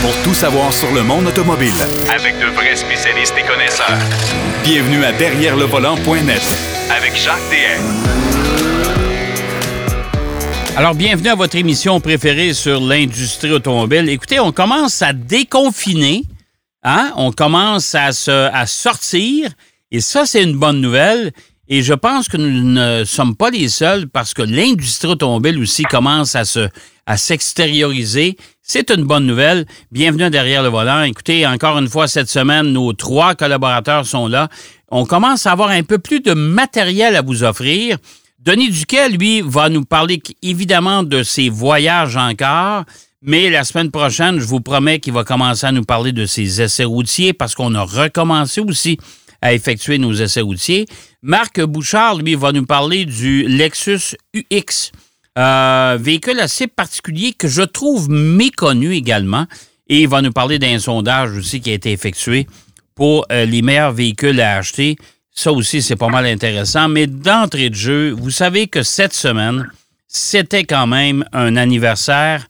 pour tout savoir sur le monde automobile. Avec de vrais spécialistes et connaisseurs. Bienvenue à Derrière le volant.net Avec Jacques DM. Alors, bienvenue à votre émission préférée sur l'industrie automobile. Écoutez, on commence à déconfiner, hein? on commence à, se, à sortir, et ça, c'est une bonne nouvelle. Et je pense que nous ne sommes pas les seuls parce que l'industrie automobile aussi commence à se à s'extérioriser. C'est une bonne nouvelle. Bienvenue derrière le volant. Écoutez, encore une fois, cette semaine, nos trois collaborateurs sont là. On commence à avoir un peu plus de matériel à vous offrir. Denis Duquet, lui, va nous parler évidemment de ses voyages encore. Mais la semaine prochaine, je vous promets qu'il va commencer à nous parler de ses essais routiers parce qu'on a recommencé aussi à effectuer nos essais routiers. Marc Bouchard, lui, va nous parler du Lexus UX, euh, véhicule assez particulier que je trouve méconnu également. Et il va nous parler d'un sondage aussi qui a été effectué pour euh, les meilleurs véhicules à acheter. Ça aussi, c'est pas mal intéressant. Mais d'entrée de jeu, vous savez que cette semaine, c'était quand même un anniversaire.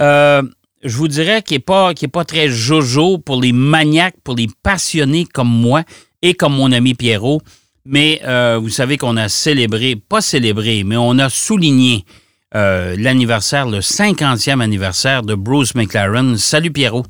Euh, je vous dirais qu'il n'est pas, pas très jojo pour les maniaques, pour les passionnés comme moi et comme mon ami Pierrot. Mais euh, vous savez qu'on a célébré, pas célébré, mais on a souligné euh, l'anniversaire, le 50e anniversaire de Bruce McLaren. Salut Pierrot.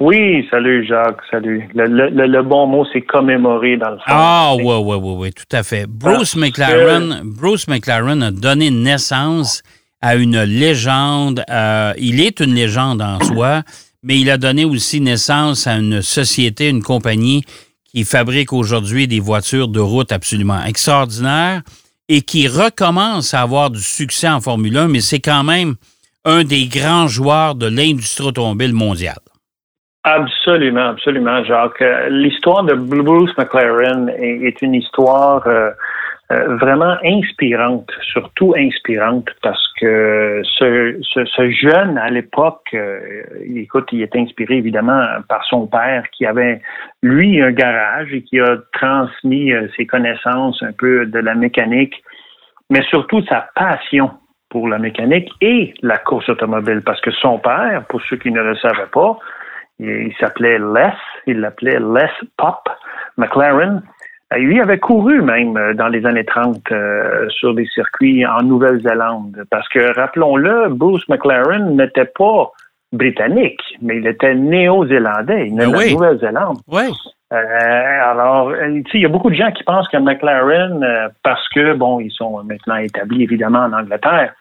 Oui, salut Jacques, salut. Le, bon mot, c'est commémorer dans le fond. Ah oui, oui, oui, oui, tout à fait. Bruce McLaren, Bruce McLaren a donné naissance à une légende. Euh, il est une légende en soi, mais il a donné aussi naissance à une société, une compagnie qui fabrique aujourd'hui des voitures de route absolument extraordinaires et qui recommence à avoir du succès en Formule 1, mais c'est quand même un des grands joueurs de l'industrie automobile mondiale. Absolument, absolument, Jacques. Euh, l'histoire de Bruce McLaren est, une histoire euh, euh, vraiment inspirante, surtout inspirante, parce que ce, ce, jeune à l'époque, euh, écoute, il est inspiré évidemment par son père qui avait lui un garage et qui a transmis euh, ses connaissances un peu de la mécanique, mais surtout sa passion pour la mécanique et la course automobile, parce que son père, pour ceux qui ne le savaient pas, il s'appelait Les, il l'appelait Les Pop McLaren. Euh, lui avait couru même euh, dans les années 30 euh, sur des circuits en Nouvelle-Zélande. Parce que, rappelons-le, Bruce McLaren n'était pas britannique, mais il était néo-zélandais. Il venait de Nouvelle-Zélande. Oui. alors, il y a beaucoup de gens qui pensent que McLaren, parce que, bon, ils sont maintenant établis évidemment en Angleterre,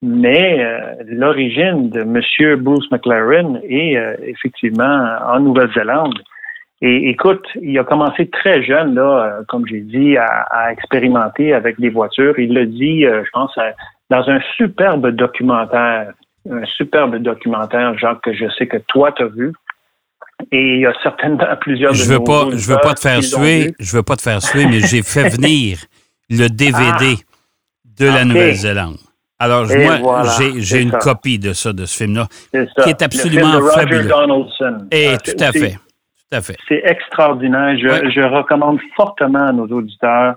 mais l'origine de M. Bruce McLaren est effectivement en Nouvelle-Zélande. Et écoute, il a commencé très jeune, là, euh, comme j'ai dit, à, expérimenter avec des voitures. Il l'a dit, euh, je pense, dans un superbe documentaire, un superbe documentaire, Jacques, que je sais que toi, tu as vu. Et il y a certainement plusieurs je veux pas, Je veux pas te faire suer, je veux pas te faire suer, mais j'ai fait venir le DVD de la Nouvelle-Zélande. Alors, moi, j'ai une copie de ça, de ce film-là, qui est absolument fabuleux. Et ah, tout à fait. C'est extraordinaire. Je, recommande fortement à nos auditeurs,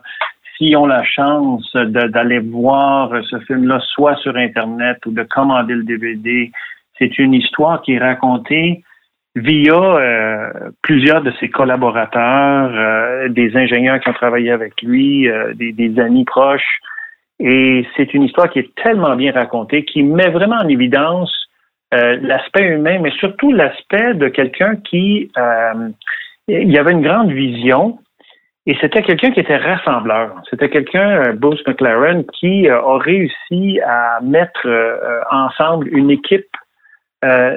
s'ils ont la chance d'aller voir ce film-là, soit sur Internet ou de commander le DVD, c'est une histoire qui est racontée via euh, plusieurs de ses collaborateurs, euh, des ingénieurs qui ont travaillé avec lui, euh, des, des, amis proches. Et c'est une histoire qui est tellement bien racontée, qui met vraiment en évidence euh, l'aspect humain, mais surtout l'aspect de quelqu'un qui euh, il y avait une grande vision et c'était quelqu'un qui était rassembleur. C'était quelqu'un, euh, Bruce McLaren, qui a réussi à mettre ensemble une équipe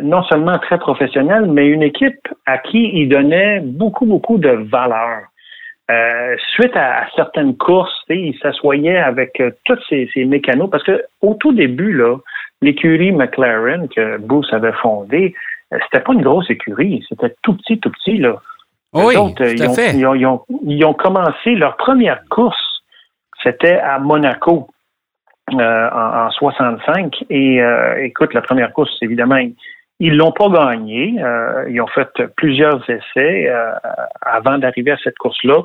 non seulement très professionnelle, mais une équipe à qui il donnait beaucoup, beaucoup de valeur. Suite à, certaines courses, il s'assoyait avec tous ces, ces mécanos parce que au tout début, là, l'écurie McLaren que Bruce avait fondée, euh, c'était pas une grosse écurie, c'était tout petit, tout petit, là. Oui, tout à ils, ont, fait. Ils, ont, commencé leur première course, c'était à Monaco euh, en, 65. Et euh, écoute, la première course, évidemment, ils l'ont pas gagnée. ils ont fait plusieurs essais avant d'arriver à cette course-là.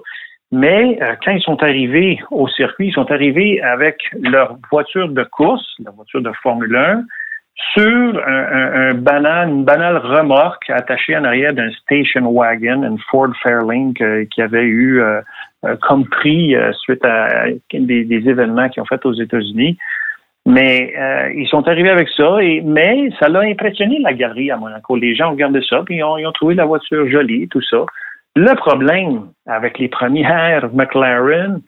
Mais euh, quand ils sont arrivés au circuit, ils sont arrivés avec leur voiture de course, la voiture de Formule 1, sur un, banal, une banale remorque attachée en arrière d'un station wagon, une Ford Fairlane qui avait eu euh, euh, comme prix euh, suite à des, événements qu'ils ont fait aux États-Unis. Mais ils sont arrivés avec ça, et, mais ça l'a impressionné la galerie à Monaco. Les gens regardé ça, puis ils ont, ils ont trouvé la voiture jolie, tout ça. Le problème avec les premières McLaren,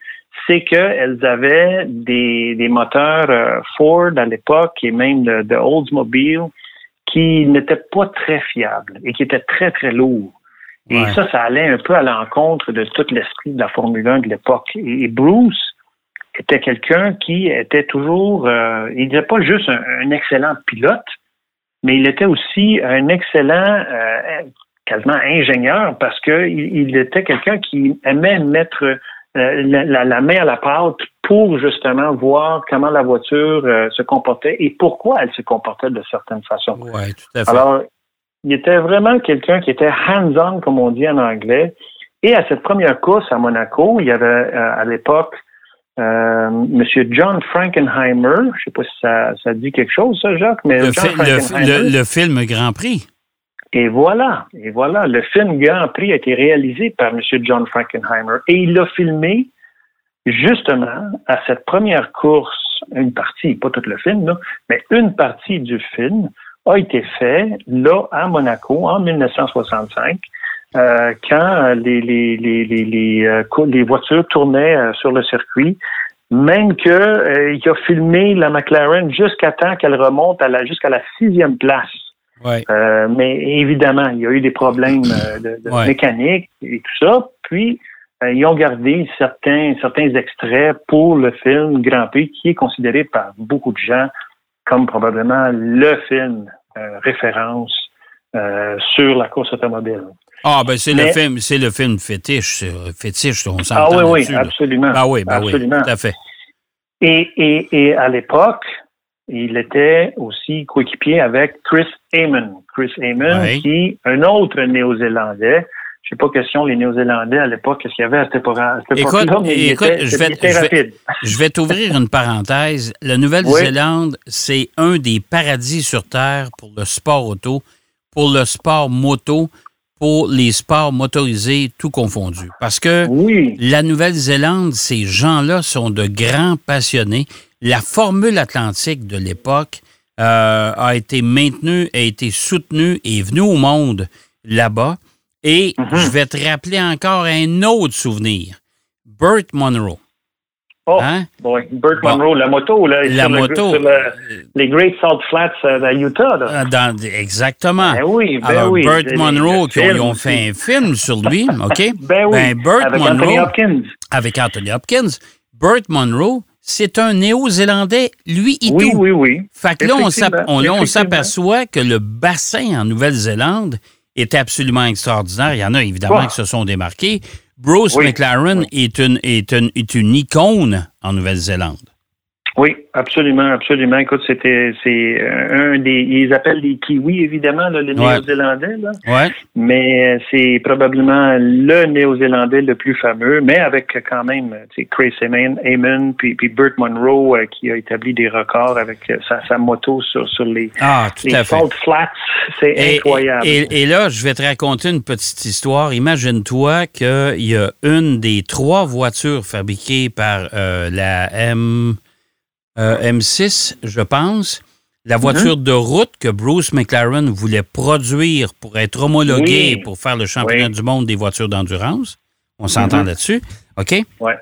c'est qu'elles avaient des, des moteurs euh, Ford à l'époque et même de, Oldsmobile qui n'étaient pas très fiables et qui étaient très, très lourds. Et ça, ça allait un peu à l'encontre de tout l'esprit de la Formule 1 de l'époque. Et, Bruce était quelqu'un qui était toujours, euh, il n'était pas juste un, excellent pilote, mais il était aussi un excellent, euh, quasiment ingénieur, parce qu'il il était quelqu'un qui aimait mettre euh, la, la, main à la pâte pour justement voir comment la voiture se comportait et pourquoi elle se comportait de certaines façons. Ouais, tout à fait. Alors, il était vraiment quelqu'un qui était hands-on, comme on dit en anglais. Et à cette première course à Monaco, il y avait à l'époque euh, Monsieur John Frankenheimer. Je ne sais pas si ça, ça, dit quelque chose, ça, Jacques, mais le, le, le film Grand Prix. Et voilà, et voilà, le film Grand Prix a été réalisé par M. John Frankenheimer et il l'a filmé justement à cette première course, une partie, pas tout le film, là, mais une partie du film a été fait là à Monaco en 1965. Euh, quand les, les, les, les, euh, les voitures tournaient euh, sur le circuit, même que euh, il a filmé la McLaren jusqu'à temps qu'elle remonte à la jusqu'à la sixième place euh, mais évidemment, il y a eu des problèmes euh, de, mécanique et tout ça. Puis, euh, ils ont gardé certains, certains extraits pour le film Grand Prix, qui est considéré par beaucoup de gens comme probablement le film référence sur la course automobile. Ah, ben c'est le film, c'est le film fétiche, fétiche, on s'entend. Ah oui, oui, absolument. Ah oui, ben oui, tout à fait. Et, et, et à l'époque, il était aussi coéquipier avec Chris Amon. Chris Amon, qui un autre Néo-Zélandais. Je ne sais pas question les Néo-Zélandais à l'époque, qu'est-ce qu'il y avait à cette époque-là, écoute, écoute je, vais, je, vais, t'ouvrir une parenthèse. La Nouvelle-Zélande, c'est un des paradis sur Terre pour le sport auto, pour le sport moto, pour les sports motorisés, tout confondu. Parce que la Nouvelle-Zélande, ces gens-là sont de grands passionnés la formule atlantique de l'époque euh, a été maintenue, a été soutenue et est venue au monde là-bas. Et mhm. je vais te rappeler encore un autre souvenir. Burt Monroe. Oh, hein? boy. Burt Monroe, la moto, là, la moto. les Great Salt Flats euh, à Utah. Là. Ah, exactement. Ben oui, ben Alors, oui. Burt Monroe, qui ont, fait un film sur lui, OK? ben oui, ben, Burt avec Monroe, Anthony Hopkins. Avec Anthony Hopkins. Burt Monroe, c'est un Néo-Zélandais, lui et oui, tout. Oui, oui, oui. Fait que là, on s'aperçoit que le bassin en Nouvelle-Zélande est absolument extraordinaire. Il y en a évidemment qui se sont démarqués. Bruce McLaren est, une, est, une, est une icône en Nouvelle-Zélande. Oui, absolument, absolument. Écoute, c'était c'est euh, un des ils appellent les kiwis évidemment les Néo-Zélandais là. Ouais. Mais euh, c'est probablement le Néo-Zélandais le plus fameux, mais avec quand même Chris Amon, puis, puis Burt Monroe euh, qui a établi des records avec sa, moto sur, sur les ah, tout les flats, c'est incroyable. Et, et, là, je vais te raconter une petite histoire. Imagine-toi qu'il y a une des trois voitures fabriquées par la M euh, M6, je pense, la voiture mhm. de route que Bruce McLaren voulait produire pour être homologuée pour faire le championnat du monde des voitures d'endurance. On s'entend mhm. là-dessus. OK? Ouais.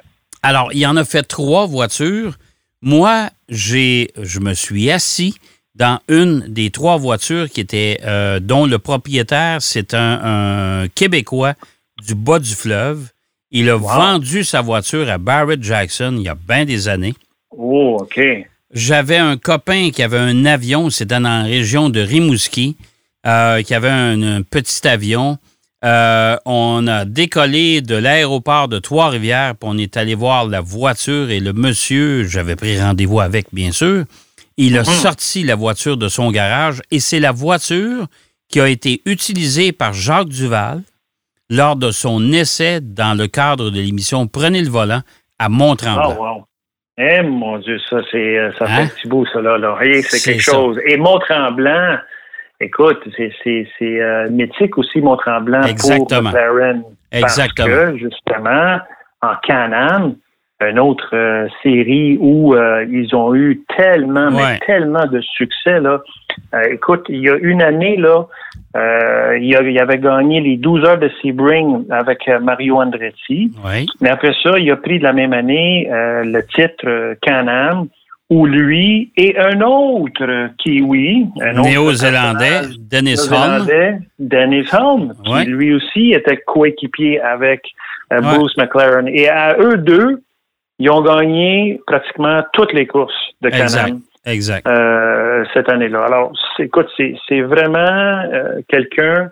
Alors, il en a fait trois voitures. Moi, j'ai, je me suis assis dans une des trois voitures qui était, euh, dont le propriétaire, c'est un, Québécois du bas du fleuve. Il a vendu sa voiture à Barrett Jackson il y a bien des années. Oh, OK. J'avais un copain qui avait un avion, c'était dans la région de Rimouski, euh, qui avait un, petit avion. Euh, on a décollé de l'aéroport de Trois-Rivières, puis on est allé voir la voiture et le monsieur, j'avais pris rendez-vous avec, bien sûr. Il a mhm. sorti la voiture de son garage et c'est la voiture qui a été utilisée par Jacques Duval lors de son essai dans le cadre de l'émission Prenez le volant à Mont-Tremblant. Oh, Eh mon Dieu, ça, c'est euh, ça fait Hein? un petit bout, ça là. là. C'est quelque ça. chose. Et Mont-Tremblant, écoute, c'est c'est c'est euh, mythique aussi Mont-Tremblant pour Exactement. McLaren. Exactement. Parce que justement, en Can-Am, une autre euh, série où euh, ils ont eu tellement, mais Ouais. tellement de succès là. Euh, écoute, il y a une année là, euh, il, y a- il avait gagné les 12 heures de Sebring avec euh, Mario Andretti. Oui. Mais après ça, il a pris de la même année euh, le titre Can-Am, où lui et un autre Kiwi, un autre Néo-Zélandais, Dennis Holm. Dennis Holm, qui Ouais. lui aussi était coéquipier avec Ouais. Bruce McLaren. Et à eux deux, ils ont gagné pratiquement toutes les courses de Exact. Can-Am Exact. euh, cette année-là. Alors, écoute, c'est vraiment euh, quelqu'un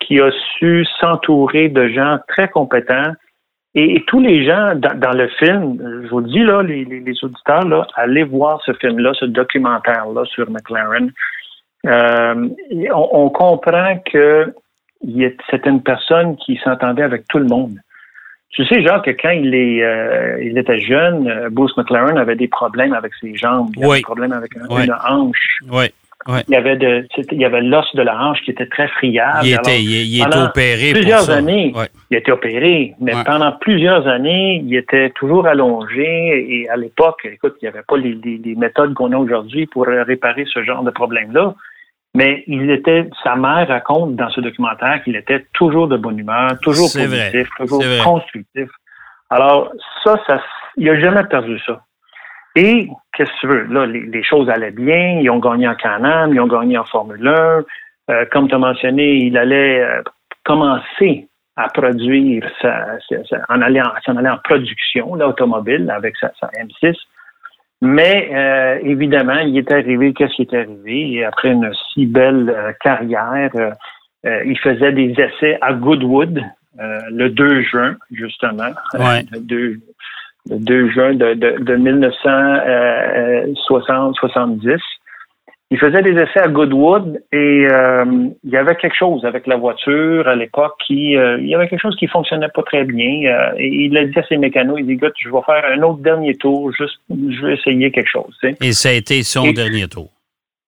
qui a su s'entourer de gens très compétents. Et, et tous les gens dans, dans le film, je vous le dis, là, les, les- les auditeurs, là, allez voir ce film-là, ce documentaire-là sur McLaren. Euh, on, on comprend que c'était une personne qui s'entendait avec tout le monde. Tu sais, genre que quand il, est, euh, il était jeune, euh, Bruce McLaren avait des problèmes avec ses jambes, il avait Oui. des problèmes avec Oui. une hanche. Oui. Il y avait de, il y avait l'os de la hanche qui était très friable. Il Alors, était, il, il était opéré pour plusieurs ça. années. Ouais. il été opéré, mais Ouais. pendant plusieurs années, il était toujours allongé. Et à l'époque, écoute, il n'y avait pas les, les- les méthodes qu'on a aujourd'hui pour euh, réparer ce genre de problème-là. Mais il était, sa mère raconte dans ce documentaire qu'il était toujours de bonne humeur, toujours vrai. positif, toujours constructif. Alors, ça, ça, il n'a jamais perdu ça. Et, qu'est-ce que tu veux? Là, les, les choses allaient bien. Ils ont gagné en Can-Am, ils ont gagné en Formule 1. Euh, comme tu as mentionné, il allait euh, commencer à produire, sa, sa- sa- en en, s'en aller en production, l'automobile, avec sa, sa M6. Mais euh, évidemment, il est arrivé, qu'est-ce qui est arrivé? Et après une si belle euh, carrière, euh, euh, il faisait des essais à Goodwood euh, le 2 juin, justement. Ouais. le, 2, le 2 juin de, de, de 1960-70. Il faisait des essais à Goodwood et euh, il y avait quelque chose avec la voiture à l'époque qui euh, il y avait quelque chose qui fonctionnait pas très bien. Euh, et il a dit à ses mécanos, il dit écoute, je vais faire un autre dernier tour, juste je vais essayer quelque chose. tu sais. Et ça a été son Et- dernier tour.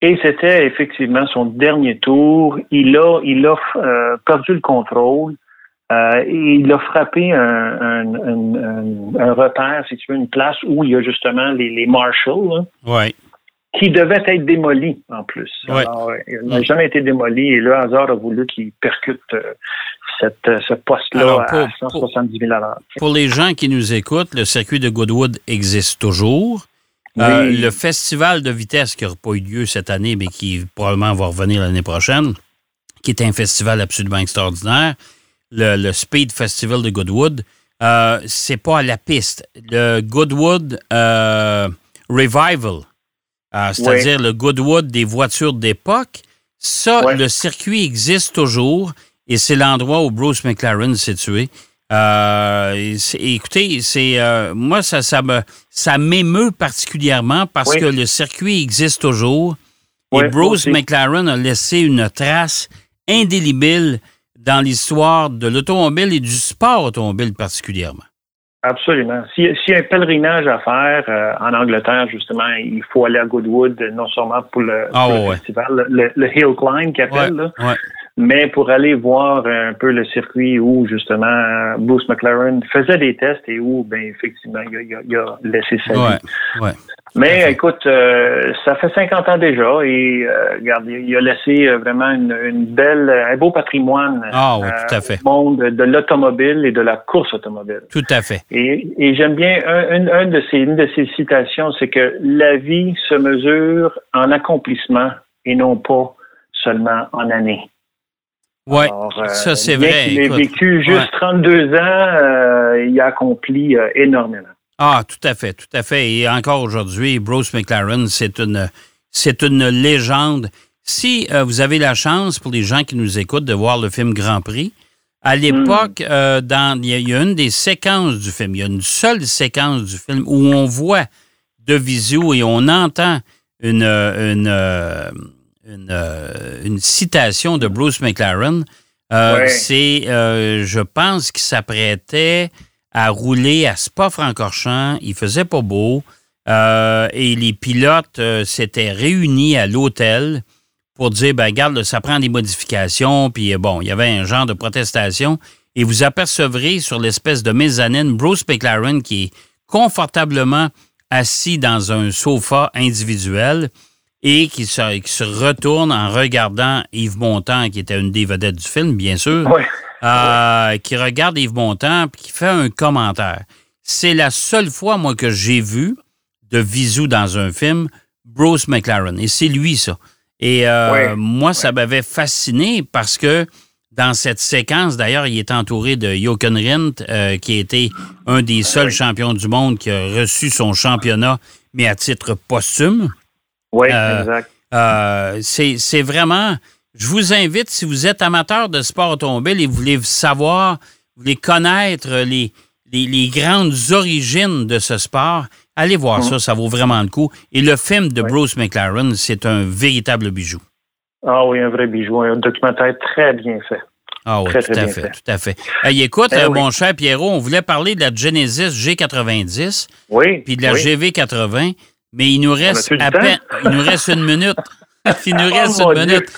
Et c'était effectivement son dernier tour. Il a, il a perdu le contrôle. Euh, et il a frappé un, un, un, un- un repère, si tu veux, une place où il y a justement les, les marshals, là, Oui. Qui devaient être démolis en plus. Ouais. Alors, euh, il n'a jamais été démoli et le hasard a voulu qu'il percute euh, cette, euh, ce poste-là à pour- 170 000 à l'heure. Pour les gens qui nous écoutent, le circuit de Goodwood existe toujours. Euh, le festival de vitesse qui n'aura pas eu lieu cette année, mais qui probablement va revenir l'année prochaine, qui est un festival absolument extraordinaire, le, le Speed Festival de Goodwood, euh, c'est pas à la piste. Le Goodwood Revival, euh, c'est-à-dire le Goodwood des voitures d'époque, ça, le circuit existe toujours et c'est l'endroit où Bruce McLaren s'est tué. Euh, écoutez, c'est euh, moi ça ça me ça m'émeut particulièrement parce Oui. que le circuit existe toujours et Bruce aussi. McLaren a laissé une trace indélébile dans l'histoire de l'automobile et du sport automobile particulièrement. Absolument. S'il s'il y a un pèlerinage à faire euh, en Angleterre, justement, il faut aller à Goodwood, non seulement pour le, Ah, pour le festival, le, le Hill Climb Ouais, appellent, là, ouais. mais pour aller voir un peu le circuit où, justement, Bruce McLaren faisait des tests et où, ben effectivement, il a, il a- il a laissé sa vie. Mais écoute, euh, ça fait 50 ans déjà et euh, regarde, il il a laissé euh, vraiment une, une belle, un beau patrimoine Ah oui, euh, tout à fait. au monde de l'automobile et de la course automobile. Tout à fait. Et, et j'aime bien un, une, un de ces, une de ces citations, c'est que la vie se mesure en accomplissement et non pas seulement en années. Ouais, Alors, euh, ça c'est vrai. ait écoute. vécu juste Ouais. 32 ans, euh, il a accompli énormément. Ah, tout à fait, tout à fait. Et encore aujourd'hui, Bruce McLaren, c'est une, c'est une légende. Si euh, vous avez la chance, pour les gens qui nous écoutent, de voir le film Grand Prix, à l'époque, euh, il y, a- il y a une des séquences du film, il y a une seule séquence du film où on voit de visu et on entend une, une, euh, une, une citation de Bruce McLaren. Euh, Ouais. C'est, euh, je pense qu'il s'apprêtait à rouler à Spa-Francorchamps. Il faisait pas beau. Euh, et les pilotes euh, s'étaient réunis à l'hôtel pour dire, ben regarde, ça prend des modifications, puis bon, il y avait un genre de protestation. Et vous apercevrez sur l'espèce de mezzanine Bruce McLaren qui est confortablement assis dans un sofa individuel et qui se, retourne en regardant Yves Montand, qui était une des vedettes du film, bien sûr, euh, qui regarde Yves Montand et qui fait un commentaire. C'est la seule fois, moi, que j'ai vu de Visou dans un film, Bruce McLaren. Et c'est lui, ça. Et euh, moi, ça m'avait fasciné parce que dans cette séquence, d'ailleurs, il est entouré de Jochen Rindt, euh, qui a été un des seuls champions du monde qui a reçu son championnat, mais à titre posthume. Oui, euh, exact. c'est vraiment. Je vous invite, si vous êtes amateur de sport automobile et vous voulez savoir, vous voulez connaître les, les, grandes origines de ce sport, allez voir mm. ça, ça vaut vraiment le coup. Et le film de Bruce McLaren, c'est un véritable bijou. Ah oui, un vrai bijou, un documentaire très bien fait. Ah oui, tout, à fait, tout à fait. écoute, eh mon cher Pierrot, on voulait parler de la Genesis G90, oui, puis de la GV80, mais il nous reste à peine, il nous reste une minute. il nous reste oh, une minute.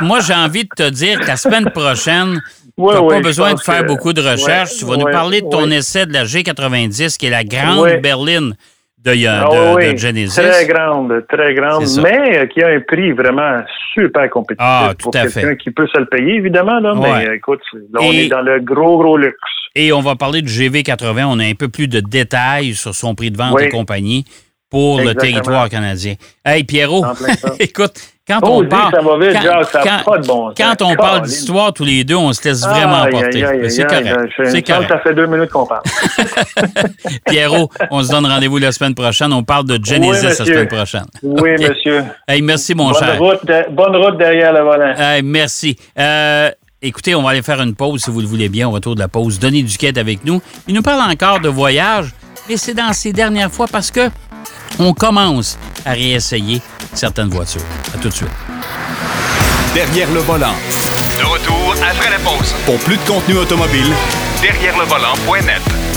moi, j'ai envie de te dire que la semaine prochaine, tu n'as pas besoin de faire beaucoup de recherches. tu vas nous parler de ton essai de la G90, qui est la grande berline de, ah de, Genesis. Très grande, très grande, mais euh, qui a un prix vraiment super compétitif ah, pour quelqu'un qui peut se le payer, évidemment. Là, Mais écoute, là, on est dans le gros, gros luxe. Et on va parler du GV80. On a un peu plus de détails sur son prix de vente et compagnie pour le territoire canadien. Hey, Pierrot, écoute, quand on parle. quand, on parle d'histoire tous les deux, on se laisse vraiment emporter. C'est correct. C'est correct. Ça fait deux minutes qu'on parle. Pierrot, on se donne rendez-vous la semaine prochaine. On parle de Genesis la semaine prochaine. Oui, monsieur. Hey, merci, mon bonne cher. Route bonne route derrière le volant. Hey, merci. Euh, écoutez, on va aller faire une pause si vous le voulez bien au retour de la pause. Denis Duquette avec nous. Il nous parle encore de voyage, mais c'est dans ces dernières fois parce que on commence à réessayer certaines voitures. À tout de suite. Derrière le volant. De retour après la pause. Pour plus de contenu automobile, derrière le volant.net.